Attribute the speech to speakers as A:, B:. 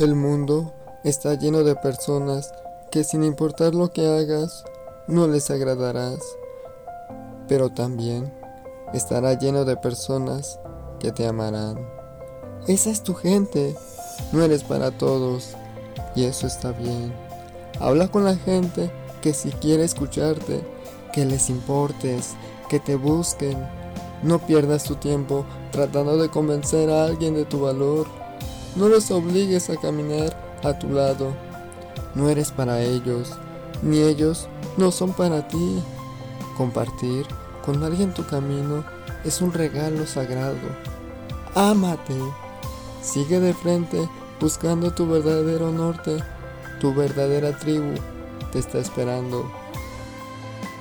A: El mundo está lleno de personas que sin importar lo que hagas, no les agradarás. Pero también estará lleno de personas que te amarán. Esa es tu gente, no eres para todos, y eso está bien. Habla con la gente que si quiere escucharte, que les importes, que te busquen. No pierdas tu tiempo tratando de convencer a alguien de tu valor. No los obligues a caminar a tu lado. No eres para ellos, ni ellos no son para ti. Compartir con alguien tu camino es un regalo sagrado. Ámate. Sigue de frente buscando tu verdadero norte. Tu verdadera tribu te está esperando.